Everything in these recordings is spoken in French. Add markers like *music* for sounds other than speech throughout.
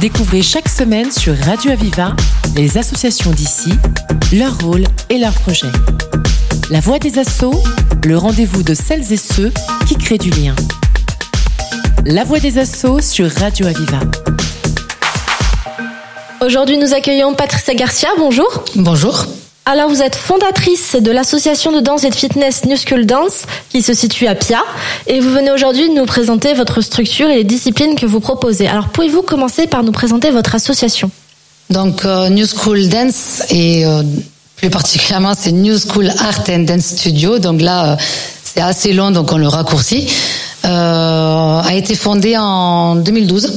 Découvrez chaque semaine sur Radio Aviva les associations d'ici, leur rôle et leurs projets. La voix des assauts, le rendez-vous de celles et ceux qui créent du lien. La voix des assauts sur Radio Aviva. Aujourd'hui, nous accueillons Patricia Garcia. Bonjour. Bonjour. Alors, vous êtes fondatrice de l'association de danse et de fitness New School Dance, qui se situe à Pia, et vous venez aujourd'hui nous présenter votre structure et les disciplines que vous proposez. Alors, pouvez-vous commencer par nous présenter votre association? Donc, euh, New School Dance et euh, plus particulièrement, c'est New School Art and Dance Studio. Donc là, euh, c'est assez long, donc on le raccourcit. a été fondée en 2012.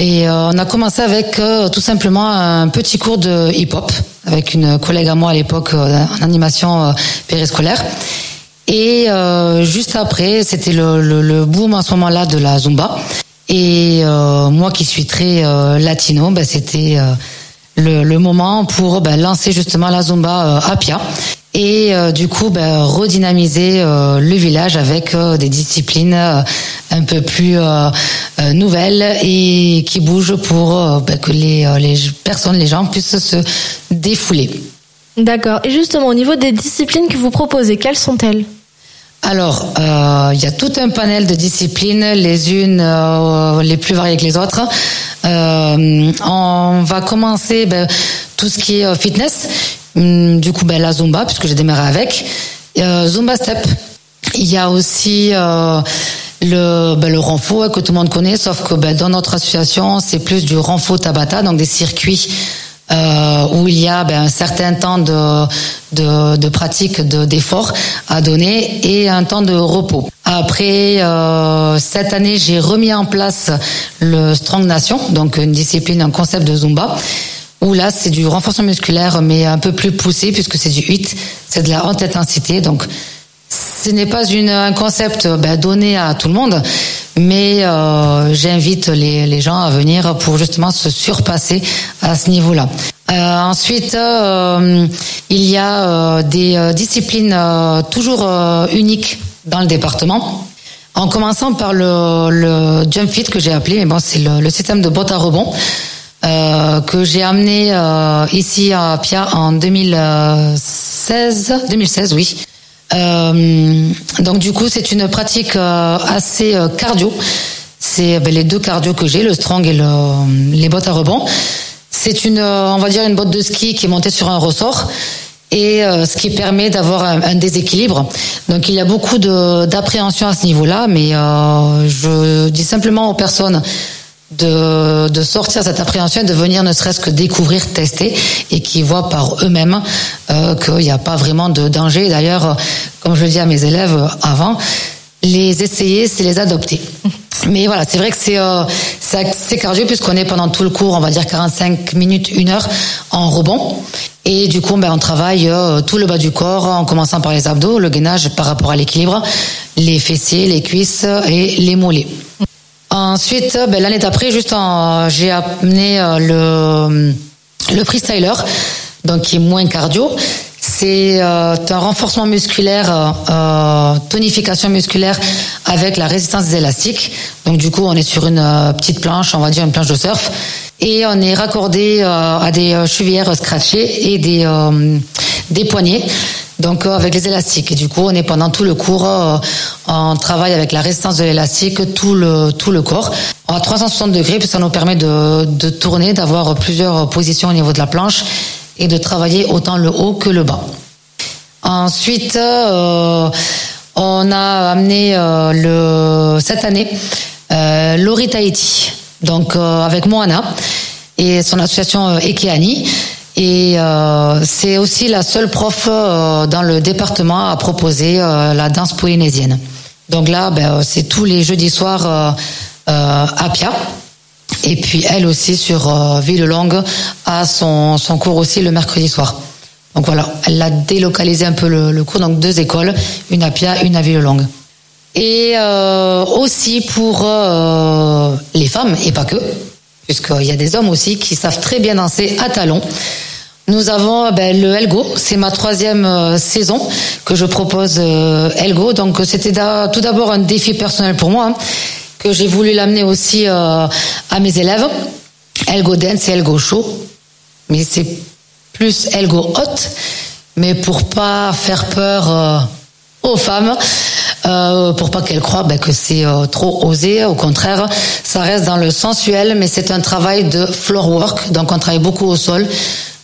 Et on a commencé avec tout simplement un petit cours de hip-hop avec une collègue à moi à l'époque euh, en animation euh, périscolaire. Et euh, juste après, c'était le, le, le, boom à ce moment-là de la zumba. Et moi qui suis très latino, ben, c'était le, le, moment pour ben, lancer justement la zumba à Pia et euh, du coup ben, redynamiser euh, le village avec euh, des disciplines un peu plus nouvelles et qui bougent pour ben, que les, les personnes, les gens puissent se défouler. D'accord. Et justement, au niveau des disciplines que vous proposez, quelles sont-elles? Alors, il y a tout un panel de disciplines, les unes les plus variées que les autres. on va commencer ben, tout ce qui est fitness. Hum, du coup, ben, la Zumba, puisque j'ai démarré avec. Euh, Zumba Step. Il y a aussi euh, le, ben, le renfort que tout le monde connaît, sauf que ben, dans notre association, c'est plus du renfort Tabata, donc des circuits euh, où il y a ben, un certain temps de, de, de pratique d'effort à donner et un temps de repos. Après, cette année, j'ai remis en place le Strong Nation, donc une discipline, un concept de Zumba où là c'est du renforcement musculaire mais un peu plus poussé puisque c'est du HIIT, c'est de la haute intensité. Donc ce n'est pas un concept ben, donné à tout le monde, mais euh, j'invite les, gens à venir pour justement se surpasser à ce niveau-là. Euh, ensuite, euh, il y a euh, des euh, disciplines euh, toujours uniques dans le département. En commençant par le, le jump fit que j'ai appelé, mais bon, c'est le, le système de botte à rebond. Euh, que j'ai amené euh, ici à Pia en 2016, 2016 oui. Euh, donc du coup c'est une pratique euh, assez euh, cardio. C'est ben, les deux cardio que j'ai, le strong et le, les bottes à rebond. C'est une, on va dire une botte de ski qui est montée sur un ressort et ce qui permet d'avoir un, un, déséquilibre. Donc il y a beaucoup d'appréhension à ce niveau-là, mais je dis simplement aux personnes de, de sortir cette appréhension et de venir ne serait-ce que découvrir, tester et qui voient par eux-mêmes euh, qu'il n'y a pas vraiment de danger. D'ailleurs, comme je le dis à mes élèves avant, les essayer, c'est les adopter. *laughs* Mais voilà, c'est vrai que c'est euh, c'est cardio puisqu'on est pendant tout le cours, on va dire 45 minutes, une heure en rebond. Et du coup, ben, on travaille euh, tout le bas du corps en commençant par les abdos, le gainage par rapport à l'équilibre, les fessiers, les cuisses et les mollets. Ensuite, ben, l'année d'après, juste j'ai amené euh, le, le freestyler, donc qui est moins cardio. C'est euh, un renforcement musculaire, euh, tonification musculaire avec la résistance des élastiques. Donc du coup, on est sur une petite planche, on va dire une planche de surf, et on est raccordé à des chevillères scratchées et des des poignets donc euh, avec les élastiques. Et du coup, on est pendant tout le cours, euh, on travaille avec la résistance de l'élastique, tout le tout le corps à 360 degrés, puis ça nous permet de, de tourner, d'avoir plusieurs positions au niveau de la planche et de travailler autant le haut que le bas. Ensuite, euh, on a amené le cette année euh, Lori Tahiti, donc avec Moana et son association Ekeani. Et euh, c'est aussi la seule prof euh, dans le département à proposer euh, la danse polynésienne. Donc là, ben, c'est tous les jeudis soirs à Pia. Et puis elle aussi sur Villelongue a son, cours aussi le mercredi soir. Donc voilà, elle a délocalisé un peu le, cours, donc deux écoles, une à Pia, une à Villelongue. Et aussi pour les femmes, et pas que, puisqu'il y a des hommes aussi qui savent très bien danser à talons. Nous avons euh, ben, le Elgo, c'est ma troisième euh, saison que je propose euh, Elgo. Donc c'était tout d'abord un défi personnel pour moi, hein, que j'ai voulu l'amener aussi à mes élèves. Elgo Dance et Elgo Show. Mais c'est plus Elgo Hot. Mais pour pas faire peur aux femmes, euh, pour pas qu'elles croient ben, que c'est trop osé. Au contraire, ça reste dans le sensuel, mais c'est un travail de floor work. Donc on travaille beaucoup au sol.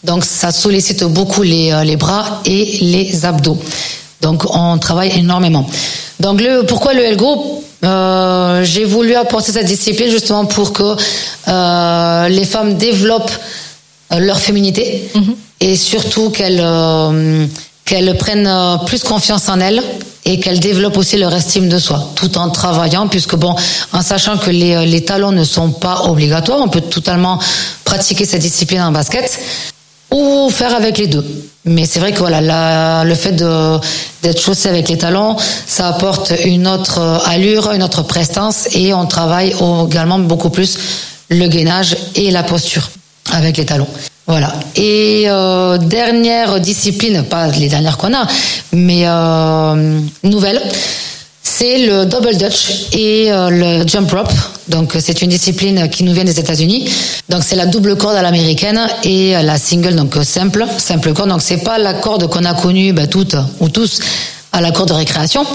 Donc ça sollicite beaucoup les, euh, les bras et les abdos. Donc on travaille énormément. Donc le, pourquoi le Elgo euh, J'ai voulu apporter cette discipline justement pour que euh, les femmes développent leur féminité mm -hmm. et surtout qu'elles euh, qu'elles prennent plus confiance en elles et qu'elles développent aussi leur estime de soi, tout en travaillant, puisque bon, en sachant que les, les talons ne sont pas obligatoires, on peut totalement pratiquer cette discipline en basket ou faire avec les deux. Mais c'est vrai que voilà, le fait d'être chaussé avec les talons, ça apporte une autre allure, une autre prestance, et on travaille également beaucoup plus le gainage et la posture avec les talons. Voilà. Et euh, dernière discipline, pas les dernières qu'on a, mais euh, nouvelle, c'est le double dutch et euh, le jump rope. Donc c'est une discipline qui nous vient des États-Unis. Donc c'est la double corde à l'américaine et la single donc simple, simple corde. Donc c'est pas la corde qu'on a connue bah, toutes ou tous à la corde de récréation.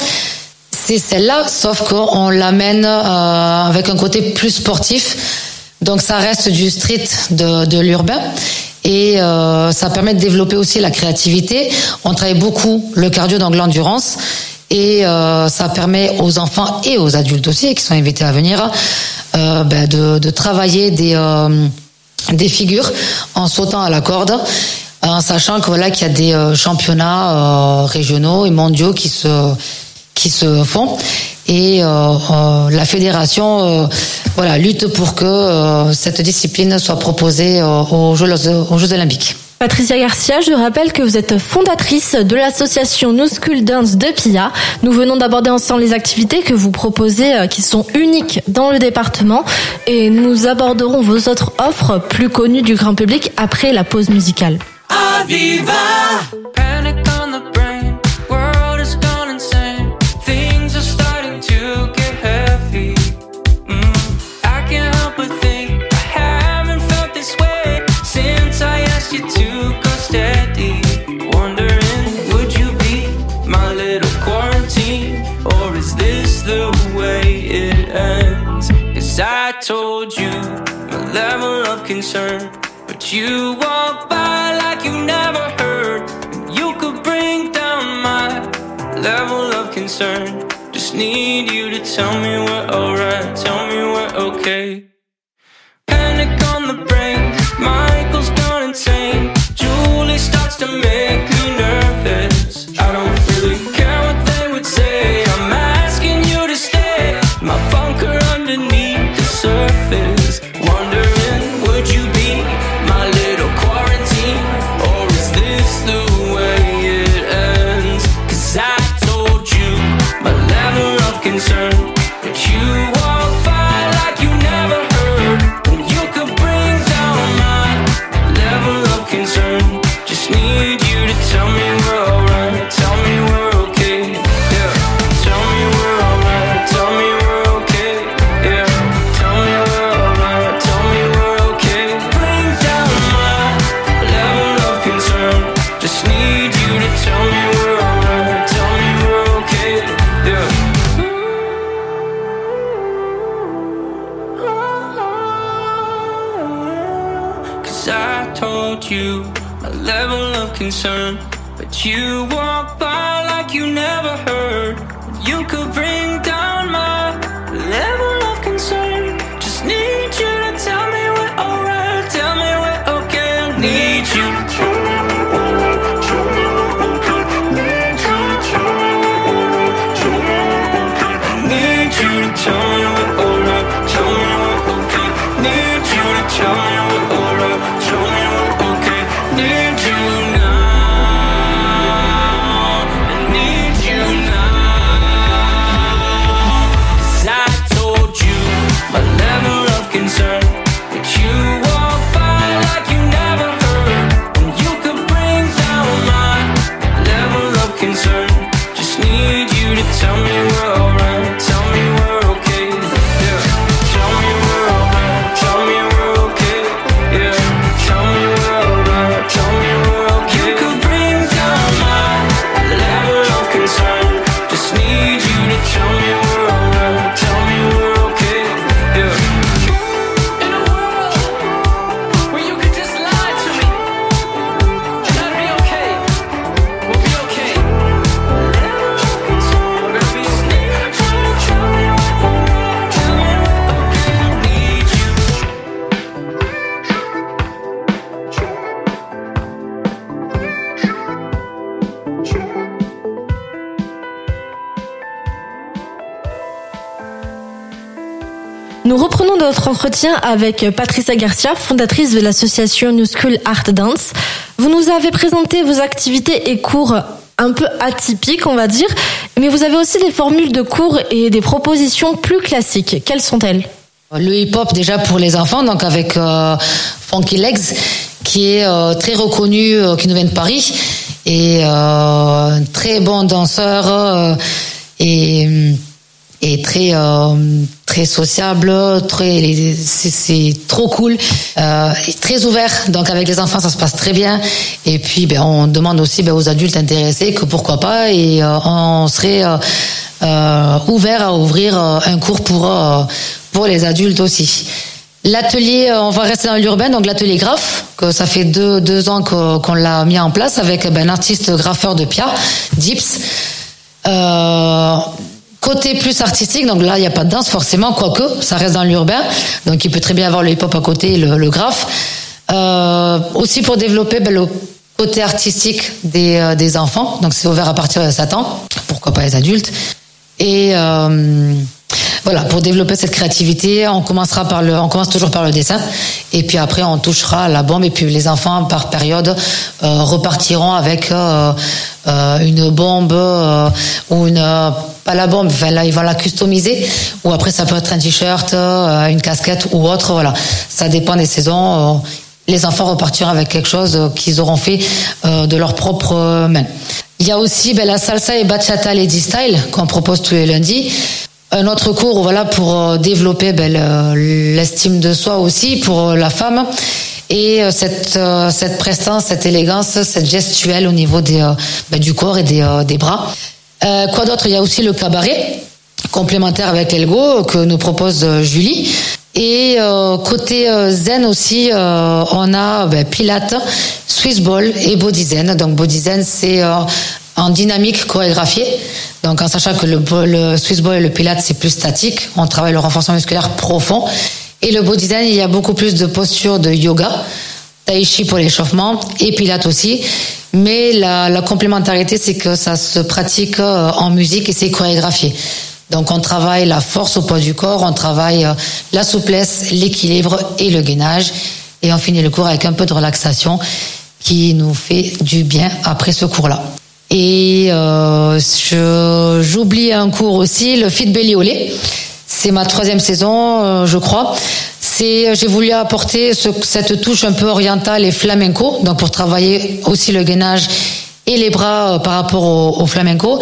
C'est celle-là, sauf qu'on l'amène euh, avec un côté plus sportif donc ça reste du street de, de l'urbain et euh, ça permet de développer aussi la créativité. On travaille beaucoup le cardio donc l'endurance et euh, ça permet aux enfants et aux adultes aussi qui sont invités à venir euh, ben de, travailler des euh, des figures en sautant à la corde en sachant que voilà qu'il y a des euh, championnats régionaux et mondiaux qui se qui se font et la fédération voilà, lutte pour que cette discipline soit proposée aux Jeux Olympiques. Patricia Garcia, je rappelle que vous êtes fondatrice de l'association New School Dance de Pia. Nous venons d'aborder ensemble les activités que vous proposez euh, qui sont uniques dans le département et nous aborderons vos autres offres plus connues du grand public après la pause musicale. You walk by like you never heard. You could bring down my level of concern. Just need you to tell me we're alright, tell me we're okay. Told you my level of concern. But you walk by like you never heard. You could bring down my level of concern. Just need you to tell me we're alright. Tell me we're okay. I need you. Need you to tell me Nous reprenons notre entretien avec Patricia Garcia, fondatrice de l'association New School Art Dance. Vous nous avez présenté vos activités et cours un peu atypiques, on va dire, mais vous avez aussi des formules de cours et des propositions plus classiques. Quelles sont-elles? Le hip-hop déjà pour les enfants, donc avec euh, Funky Legs, qui est euh, très reconnu, euh, qui nous vient de Paris, et très bon danseur et et très euh, très sociable, très c'est trop cool, euh, très ouvert. Donc avec les enfants ça se passe très bien. Et puis ben on demande aussi ben, aux adultes intéressés que pourquoi pas et euh, on serait euh, ouvert à ouvrir un cours pour pour les adultes aussi. L'atelier, on va rester dans l'urbain, donc l'atelier graphe, que ça fait deux, deux ans qu'on l'a mis en place avec ben, un artiste graffeur de Pia, Dips. Euh, Côté plus artistique, donc là, il n'y a pas de danse forcément, quoique, ça reste dans l'urbain. Donc il peut très bien avoir le hip-hop à côté, le, le graphe. Euh, aussi pour développer ben, le côté artistique des, euh, des enfants. Donc c'est ouvert à partir de 7 ans, pourquoi pas les adultes. Et euh, voilà, pour développer cette créativité, on commencera par le, on commence toujours par le dessin, et puis après on touchera la bombe, et puis les enfants par période euh, repartiront avec euh, euh, une bombe ou une pas la bombe, enfin là ils vont la customiser ou après ça peut être un t-shirt, euh, une casquette ou autre, voilà. Ça dépend des saisons. Euh, les enfants repartiront avec quelque chose euh, qu'ils auront fait de leur propre main. Il y a aussi ben, la salsa et bachata lady style qu'on propose tous les lundis. Un autre cours, voilà, pour développer ben, l'estime de soi aussi pour la femme et cette cette prestance, cette élégance, cette gestuelle au niveau des ben, du corps et des, des bras. Euh, quoi d'autre? Il y a aussi le cabaret complémentaire avec l'Elgo que nous propose euh, Julie. Et euh, côté zen aussi, on a ben, Pilates, Swiss Ball et Body Zen. Donc Body Zen, c'est en dynamique chorégraphiée. Donc en sachant que le, le Swiss Ball et le Pilates, c'est plus statique. On travaille le renforcement musculaire profond. Et le Body Zen, il y a beaucoup plus de postures de yoga. Tai Chi pour l'échauffement et Pilates aussi. Mais la, la complémentarité, c'est que ça se pratique euh, en musique et c'est chorégraphié. Donc on travaille la force au poids du corps, on travaille euh, la souplesse, l'équilibre et le gainage. Et on finit le cours avec un peu de relaxation qui nous fait du bien après ce cours-là. Et euh, j'oublie un cours aussi, le Fit Belly au. C'est ma troisième saison, euh, je crois. C'est, j'ai voulu apporter cette touche un peu orientale et flamenco, donc pour travailler aussi le gainage et les bras euh, par rapport au, flamenco,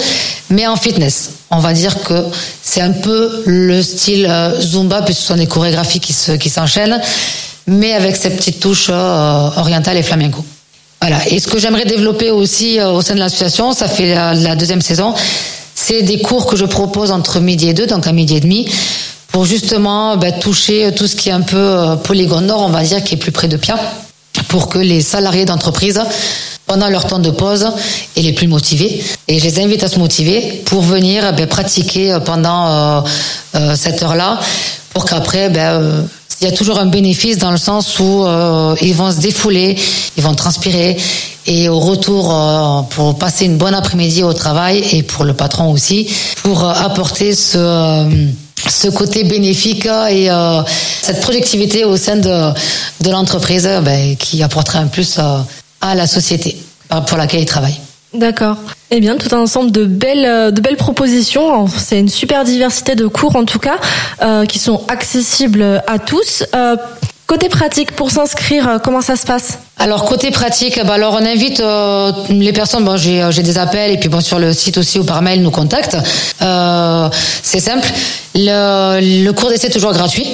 mais en fitness. On va dire que c'est un peu le style euh, zumba, puisque ce sont des chorégraphies qui s'enchaînent, mais avec cette petite touche orientale et flamenco. Voilà. Et ce que j'aimerais développer aussi au sein de l'association, ça fait la deuxième saison, c'est des cours que je propose entre midi et deux, donc à midi et demi, pour justement bah, toucher tout ce qui est un peu euh, polygone nord, on va dire, qui est plus près de Pia, pour que les salariés d'entreprise, pendant leur temps de pause, et les plus motivés, et je les invite à se motiver pour venir bah, pratiquer pendant euh, cette heure-là, pour qu'après, bah, il y a toujours un bénéfice dans le sens où euh, ils vont se défouler, ils vont transpirer et au retour euh, pour passer une bonne après-midi au travail et pour le patron aussi pour euh, apporter ce ce côté bénéfique et cette productivité au sein de, de l'entreprise ben, qui apporterait un plus à la société pour laquelle ils travaillent. D'accord. Eh bien, tout un ensemble de belles, euh, de belles propositions. C'est une super diversité de cours, en tout cas, euh, qui sont accessibles à tous. Euh, côté pratique, pour s'inscrire, comment ça se passe? Alors côté pratique, bah alors on invite les personnes. Bon, j'ai j'ai des appels et puis bon sur le site aussi ou par mail nous contactent. c'est simple. Le, le cours d'essai est toujours gratuit,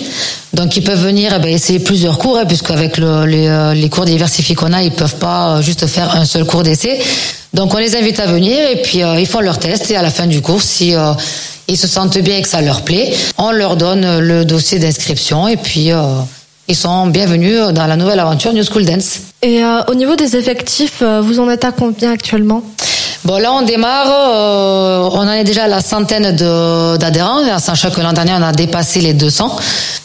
donc ils peuvent venir eh ben, essayer plusieurs cours, hein, puisqu'avec le, les, les cours diversifiés qu'on a, ils peuvent pas juste faire un seul cours d'essai. Donc on les invite à venir et puis euh, ils font leur test et à la fin du cours, si euh, ils se sentent bien et que ça leur plaît, on leur donne le dossier d'inscription et puis euh, ils sont bienvenus dans la nouvelle aventure New School Dance. Et au niveau des effectifs, vous en êtes à combien actuellement? Bon, là, on démarre. on en est déjà à la centaine d'adhérents, sachant que l'an dernier, on a dépassé les 200.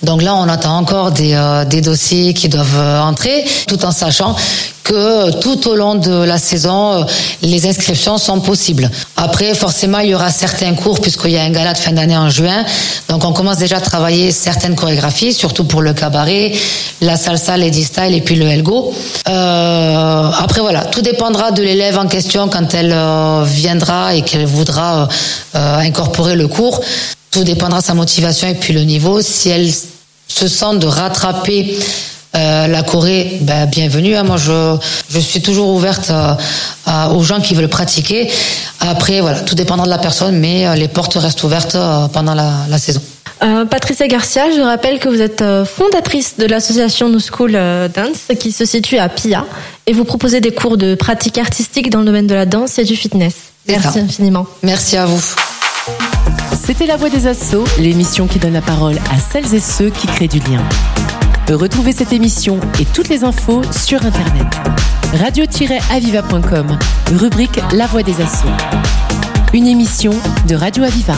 Donc là, on attend encore des, des dossiers qui doivent entrer, tout en sachant que tout au long de la saison, les inscriptions sont possibles. Après, forcément, il y aura certains cours puisqu'il y a un gala de fin d'année en juin. Donc, on commence déjà à travailler certaines chorégraphies, surtout pour le cabaret, la salsa, lady style et puis le elgo. Euh, après, voilà, tout dépendra de l'élève en question quand elle euh, viendra et qu'elle voudra euh, incorporer le cours. Tout dépendra de sa motivation et puis le niveau. Si elle se sent de rattraper euh, la Corée, ben, bienvenue. Hein. Moi, je, je suis toujours ouverte aux gens qui veulent pratiquer. Après, voilà, tout dépendra de la personne, mais les portes restent ouvertes pendant la, saison. Patricia Garcia, je rappelle que vous êtes fondatrice de l'association New School Dance qui se situe à Pia et vous proposez des cours de pratique artistique dans le domaine de la danse et du fitness. Merci infiniment. Merci à vous. C'était La Voix des Assauts, l'émission qui donne la parole à celles et ceux qui créent du lien. Retrouvez cette émission et toutes les infos sur Internet. radio-aviva.com, rubrique La Voix des Assauts. Une émission de Radio Aviva.